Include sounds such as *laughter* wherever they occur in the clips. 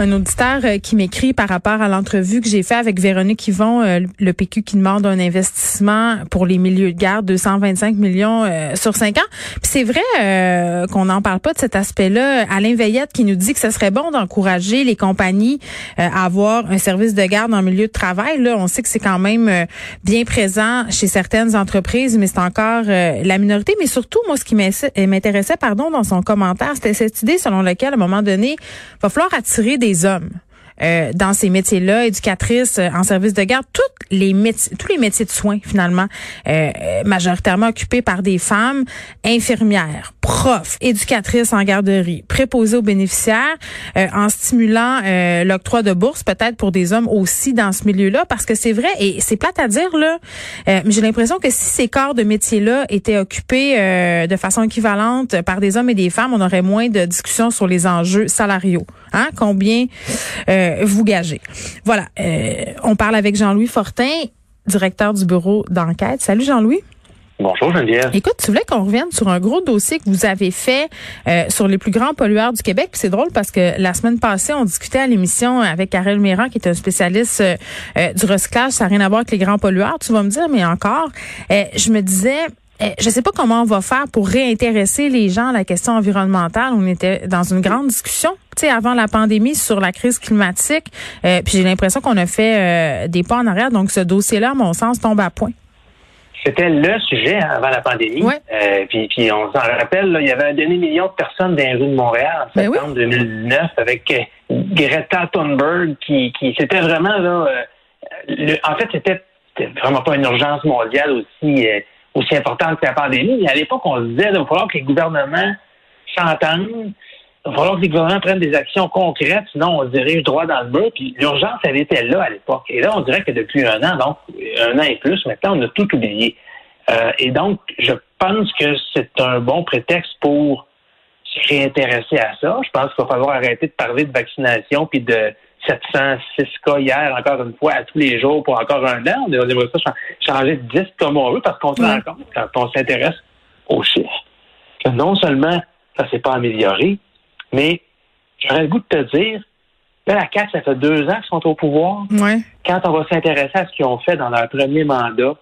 un auditeur euh, qui m'écrit par rapport à l'entrevue que j'ai fait avec Véronique Yvon, euh, le PQ qui demande un investissement pour les milieux de garde, 225 millions euh, sur cinq ans. Puis c'est vrai qu'on n'en parle pas de cet aspect-là. Alain Veillette qui nous dit que ce serait bon d'encourager les compagnies à avoir un service de garde en milieu de travail. Là, on sait que c'est quand même bien présent chez certaines entreprises, mais c'est encore la minorité. Mais surtout, moi, ce qui m'intéressait, pardon, dans son commentaire, c'était cette idée selon laquelle, à un moment donné, il va falloir attirer des hommes. Euh, dans ces métiers-là, éducatrices euh, en service de garde, toutes les métiers, tous les métiers de soins finalement, euh, majoritairement occupés par des femmes, infirmières, profs, éducatrices en garderie, préposées aux bénéficiaires, en stimulant l'octroi de bourses peut-être pour des hommes aussi dans ce milieu-là, parce que c'est vrai et c'est plate à dire là, mais j'ai l'impression que si ces corps de métiers-là étaient occupés de façon équivalente par des hommes et des femmes, on aurait moins de discussions sur les enjeux salariaux. Hein? Combien euh, vous gagez. Voilà. Euh, on parle avec Jean-Louis Fortin, directeur du bureau d'enquête. Salut Jean-Louis. Bonjour Geneviève. Écoute, tu voulais qu'on revienne sur un gros dossier que vous avez fait euh, sur les plus grands pollueurs du Québec. c'est drôle parce que la semaine passée, on discutait à l'émission avec Karel Méran, qui est un spécialiste du recyclage. Ça n'a rien à voir avec les grands pollueurs, tu vas me dire, mais encore, je me disais, je sais pas comment on va faire pour réintéresser les gens à la question environnementale. On était dans une grande discussion avant la pandémie sur la crise climatique. Euh, puis j'ai l'impression qu'on a fait euh, des pas en arrière. Donc ce dossier-là, à mon sens, tombe à point. C'était le sujet avant la pandémie. Euh, puis, puis on s'en rappelle, il y avait un demi-million de personnes dans les rues de Montréal en ben septembre 2009 avec Greta Thunberg qui, qui c'était vraiment là. en fait, c'était vraiment pas une urgence mondiale aussi aussi importante que la pandémie. À l'époque, on se disait qu'il va falloir que les gouvernements s'entendent il va falloir que les gouvernements prennent des actions concrètes, sinon on se dirige droit dans le mur. Puis l'urgence, elle était là à l'époque. Et là, on dirait que depuis un an, donc un an et plus, maintenant, on a tout oublié. Euh, et donc, je pense que c'est un bon prétexte pour se réintéresser à ça. Je pense qu'il va falloir arrêter de parler de vaccination puis de 706 cas hier, encore une fois, à tous les jours pour encore un an. On aimerait ça changer de 10 comme on veut parce qu'on se rend compte, quand on s'intéresse aux chiffres, que non seulement ça ne s'est pas amélioré, mais j'aurais le goût de te dire, là, la CAQ, ça fait deux ans qu'ils sont au pouvoir. Quand on va s'intéresser à ce qu'ils ont fait dans leur premier mandat,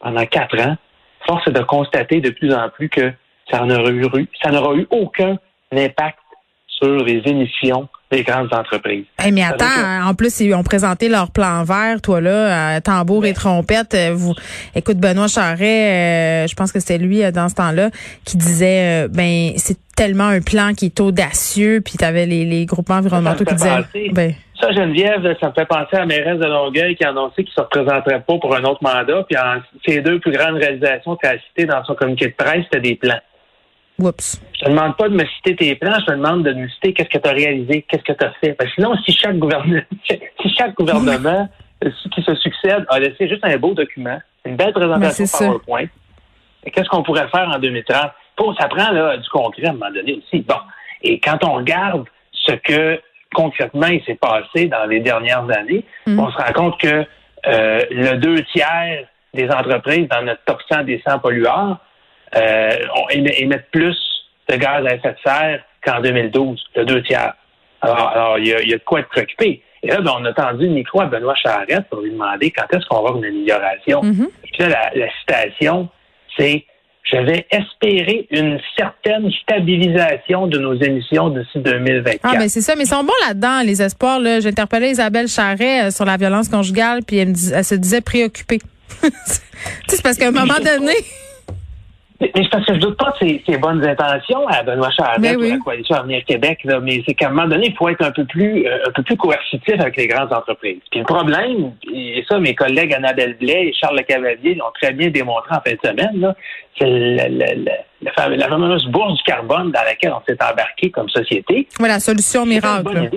pendant quatre ans, force est de constater de plus en plus que ça n'aura eu, ça n'aura eu aucun impact sur les émissions des grandes entreprises. mais attends, en plus, ils ont présenté leur plan vert, toi là, tambour et trompette. Euh, vous, écoute, Benoît Charret, euh, je pense que c'était lui euh, dans ce temps-là, qui disait, ben c'est tellement un plan qui est audacieux, puis tu avais les, les groupements environnementaux qui disaient... ben, ça, Geneviève, ça me fait penser à Mérès de Longueuil qui a annoncé qu'il ne se représenterait pas pour un autre mandat. Puis en, ses deux plus grandes réalisations qu'elle a citées dans son communiqué de presse, c'était des plans. Oups. Je te demande pas de me citer tes plans, je te demande de me citer qu'est-ce que tu as réalisé, qu'est-ce que tu as fait. Parce que sinon, si chaque gouvernement, *laughs* si chaque gouvernement *laughs* qui se succède a laissé juste un beau document, une belle présentation PowerPoint, qu'est-ce qu'on pourrait faire en 2030? Pour, ça prend là, du concret à un moment donné aussi. Bon. Et quand on regarde ce que concrètement il s'est passé dans les dernières années, mm. on se rend compte que euh, le deux tiers des entreprises dans notre top 100 des 100 pollueurs euh, émettent plus de gaz à effet de serre qu'en 2012, le deux tiers. Alors, il, y a, de quoi être préoccupé. Et là, ben, on a tendu le micro à Benoît Charette pour lui demander quand est-ce qu'on va avoir une amélioration. Mm-hmm. Puis là, la, citation, c'est je vais espérer une certaine stabilisation de nos émissions d'ici 2024. Ah, mais c'est ça, mais ils sont bons là-dedans, les espoirs. Là. J'ai interpellé Isabelle Charret euh, sur la violence conjugale, puis elle, me elle se disait préoccupée. *laughs* c'est parce qu'à un moment donné, *laughs* Mais, parce que je doute pas de ses, bonnes intentions à Benoît Charette oui. la coalition Avenir Québec, là, mais c'est qu'à un moment donné, il faut être un peu plus euh, un peu plus coercitif avec les grandes entreprises. Puis le problème, et ça, mes collègues Annabelle Blais et Charles Le Cavalier l'ont très bien démontré en fin de semaine, c'est la, fameuse bourse du carbone dans laquelle on s'est embarqué comme société. Oui, la solution miracle.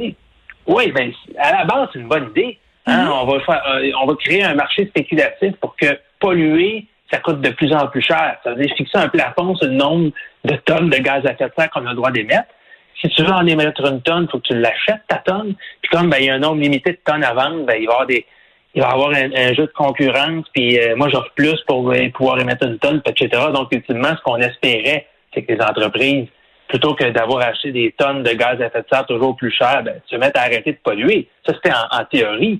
Oui, ben à la base, c'est une bonne idée. Hein. Mm-hmm. on, va faire, euh, on va créer un marché spéculatif pour que polluer ça coûte de plus en plus cher. Ça veut dire fixer un plafond sur le nombre de tonnes de gaz à effet de serre qu'on a le droit d'émettre. Si tu veux en émettre une tonne, il faut que tu l'achètes, ta tonne. Puis comme ben, il y a un nombre limité de tonnes à vendre, ben, il va y avoir des. Il va avoir un, jeu de concurrence, puis euh, moi j'offre plus pour euh, pouvoir émettre une tonne, etc. Donc, ultimement, ce qu'on espérait, c'est que les entreprises, plutôt que d'avoir acheté des tonnes de gaz à effet de serre toujours plus cher, ben, se mettent à arrêter de polluer. Ça, c'était en théorie.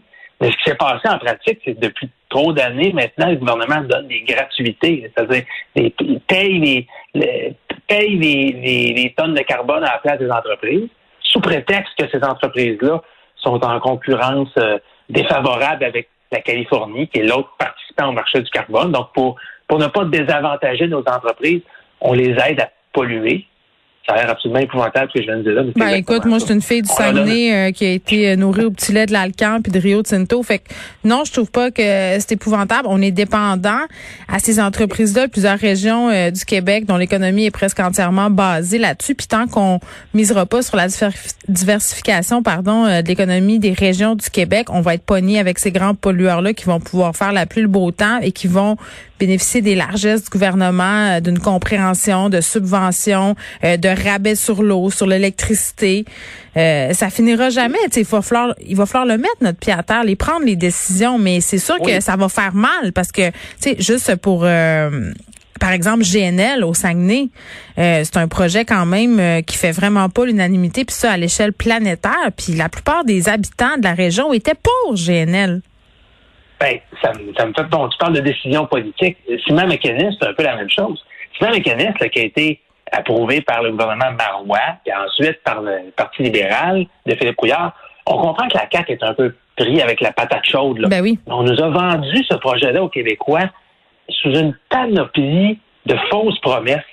Ce qui s'est passé en pratique, c'est que depuis trop d'années, maintenant, le gouvernement donne des gratuités. C'est-à-dire, paye, les, tonnes de carbone à la place des entreprises, sous prétexte que ces entreprises-là sont en concurrence euh, défavorable avec la Californie, qui est l'autre participant au marché du carbone. Donc, pour ne pas désavantager nos entreprises, on les aide à polluer ça a l'air absolument épouvantable ce que je viens de dire là. Ben écoute, moi je suis une fille du Saguenay euh, qui a été euh, nourrie au petit lait de l'Alcan puis de Rio Tinto. Fait que non, je trouve pas que c'est épouvantable. On est dépendant à ces entreprises-là, plusieurs régions euh, du Québec dont l'économie est presque entièrement basée là-dessus. Puis tant qu'on misera pas sur la diversification, pardon, de l'économie des régions du Québec, on va être pogné avec ces grands pollueurs-là qui vont pouvoir faire la pluie le beau temps et qui vont bénéficier des largesses du gouvernement, d'une compréhension, de subventions, de rabais sur l'eau, sur l'électricité. Euh, ça finira jamais. Il va falloir, il va falloir le mettre notre pied à terre, les prendre les décisions, mais c'est sûr que ça va faire mal parce que, tu sais, juste pour euh, par exemple, GNL au Saguenay, euh, c'est un projet quand même qui fait vraiment pas l'unanimité, puis ça à l'échelle planétaire. Puis la plupart des habitants de la région étaient pour GNL. Ben, ça, ça me fait bon. Tu parles de décision politique. Simon McKinnis, c'est un peu la même chose. Simon là, qui a été approuvé par le gouvernement Marois, et ensuite par le Parti libéral de Philippe Couillard, on comprend que la CAQ est un peu pris avec la patate chaude. Là. Ben oui. On nous a vendu ce projet-là aux Québécois sous une panoplie de fausses promesses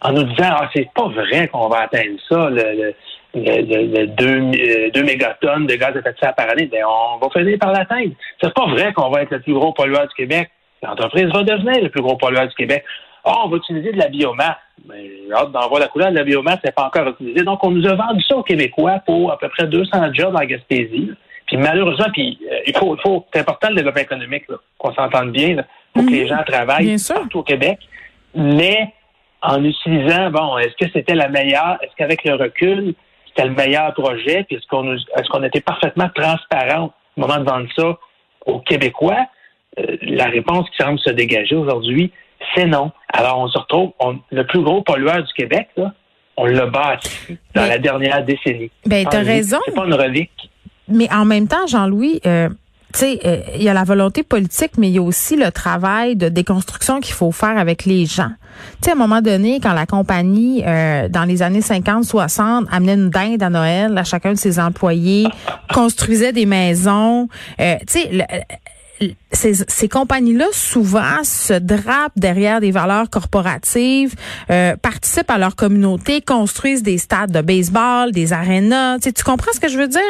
en nous disant ah c'est pas vrai qu'on va atteindre ça le, le, 2, euh, mégatonnes de gaz à effet de serre par année ben on va finir par l'atteindre c'est pas vrai qu'on va être le plus gros pollueur du Québec l'entreprise va devenir le plus gros pollueur du Québec oh, on va utiliser de la biomasse. Mais j'ai hâte d'en voir la couleur de la biomasse, n'est pas encore utilisée. Donc, on nous a vendu ça aux Québécois pour à peu près 200 jobs en Gaspésie. Puis malheureusement, puis euh, il faut, il faut c'est important le développement économique, qu'on s'entende bien, pour que les mhm. gens travaillent partout au Québec. Mais en utilisant, bon, est-ce que c'était la meilleure, est-ce qu'avec le recul, c'était le meilleur projet, puis est-ce qu'on est-ce qu'on était parfaitement transparent au moment de vendre ça aux Québécois? Euh, la réponse qui semble se dégager aujourd'hui, c'est non. Alors, on se retrouve, le plus gros pollueur du Québec, là, on l'a bâti dans la dernière décennie. Ben, t'as raison. C'est pas une relique. Mais en même temps, Jean-Louis, euh, tu sais, euh, il y a la volonté politique, mais il y a aussi le travail de déconstruction qu'il faut faire avec les gens. Tu sais, à un moment donné, quand la compagnie, euh, dans les années 50-60, amenait une dinde à Noël à chacun de ses employés, construisait des maisons, tu sais, ces, ces compagnies-là souvent se drapent derrière des valeurs corporatives, euh, participent à leur communauté, construisent des stades de baseball, des arénas. Tu, sais, tu comprends ce que je veux dire?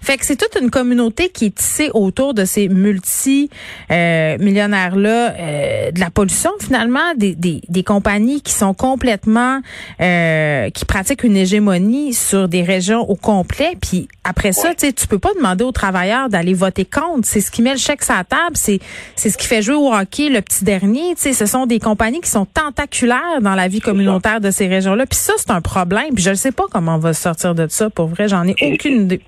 Fait que c'est toute une communauté qui est tissée autour de ces multi euh, euh, de la pollution finalement, des, des, des compagnies qui sont complètement euh, qui pratiquent une hégémonie sur des régions au complet. Puis après ça, tu sais, tu peux pas demander aux travailleurs d'aller voter contre. C'est ce qui met le chèque sur la table c'est c'est ce qui fait jouer au hockey le petit dernier. Tu sais, ce sont des compagnies qui sont tentaculaires dans la vie communautaire de ces régions-là. Puis ça, c'est un problème. Puis je ne sais pas comment on va sortir de ça. Pour vrai, j'en ai aucune idée.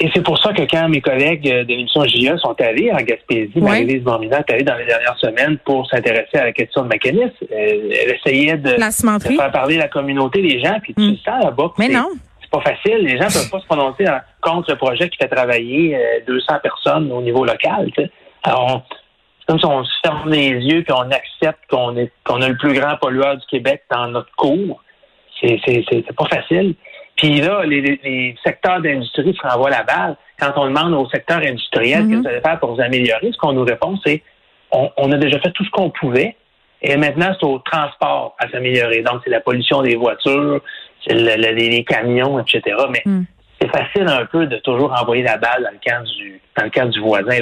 Et c'est pour ça que quand mes collègues de l'émission JA sont allés en Gaspésie, Marie-Lise Mormina est allée dans les dernières semaines pour s'intéresser à la question de mécanisme. Elle, essayait de, faire parler la communauté, les gens, puis tu mm. sens là-bas. Mais non c'est pas facile. Les gens peuvent pas se prononcer contre le projet qui fait travailler 200 euh, personnes au niveau local. Alors, c'est comme si on se ferme les yeux puis on accepte qu'on est qu'on a le plus grand pollueur du Québec dans notre cours. C'est c'est pas facile. Puis là, les, les secteurs d'industrie se renvoient la balle. Quand on demande au secteur industriel mm-hmm. que ça faire pour vous améliorer, ce qu'on nous répond, c'est on, on, a déjà fait tout ce qu'on pouvait Et maintenant, c'est au transport à s'améliorer. Donc, c'est la pollution des voitures, c'est les camions, etc. Mais hmm. c'est facile un peu de toujours envoyer la balle dans le camp du, dans le camp du voisin.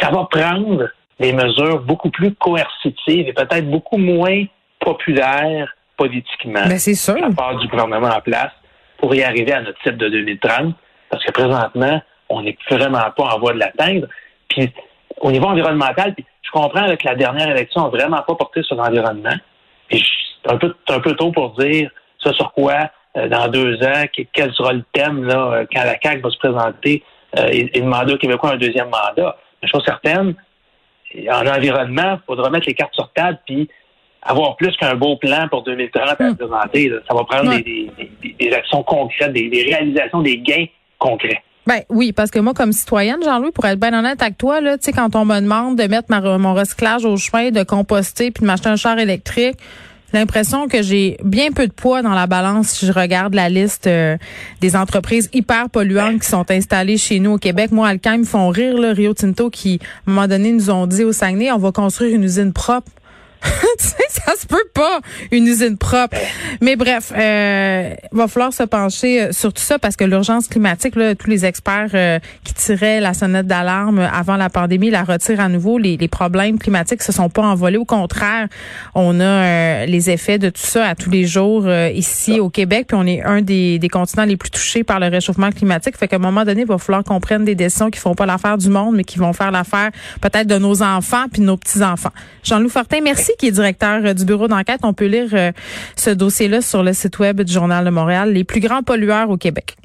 Ça va prendre des mesures beaucoup plus coercitives et peut-être beaucoup moins populaires politiquement. Ben, c'est sûr. De la part du gouvernement en place pour y arriver à notre type de 2030. Parce que présentement, on n'est vraiment pas en voie de l'atteindre. Puis, au niveau environnemental, je comprends que la dernière élection n'a vraiment pas porté sur l'environnement. Puis, c'est un peu, un peu tôt pour dire ça sur quoi, euh, dans deux ans, quel sera le thème là, euh, quand la CAQ va se présenter euh, et, et demander aux Québécois un deuxième mandat. Mais chose certaine, en environnement, il faudra mettre les cartes sur table puis avoir plus qu'un beau plan pour 2030 à hmm. présenter. Ça va prendre des, actions concrètes, des, réalisations, des gains concrets. Ben oui, parce que moi, comme citoyenne, Jean-Louis, pour être bien honnête avec toi, là, tu sais, quand on me demande de mettre mon recyclage au chemin, de composter, puis de m'acheter un char électrique, l'impression que j'ai bien peu de poids dans la balance si je regarde la liste euh, des entreprises hyper polluantes qui sont installées chez nous au Québec. Moi, Alcan, me font rire, là, Rio Tinto, qui, à un moment donné, nous ont dit au Saguenay, on va construire une usine propre. *laughs* tu sais, ça se peut pas, une usine propre. Mais bref, euh, va falloir se pencher euh, sur tout ça parce que l'urgence climatique, là, tous les experts euh, qui tiraient la sonnette d'alarme avant la pandémie la retirent à nouveau. Les, les problèmes climatiques se sont pas envolés. Au contraire, on a euh, les effets de tout ça à tous les jours ici au Québec. Puis on est un des, des continents les plus touchés par le réchauffement climatique. Fait qu'à un moment donné, il va falloir qu'on prenne des décisions qui font pas l'affaire du monde, mais qui vont faire l'affaire peut-être de nos enfants puis de nos petits-enfants. Jean-Loup Fortin, merci qui est directeur euh, du bureau d'enquête. On peut lire euh, ce dossier-là sur le site web du Journal de Montréal, les plus grands pollueurs au Québec.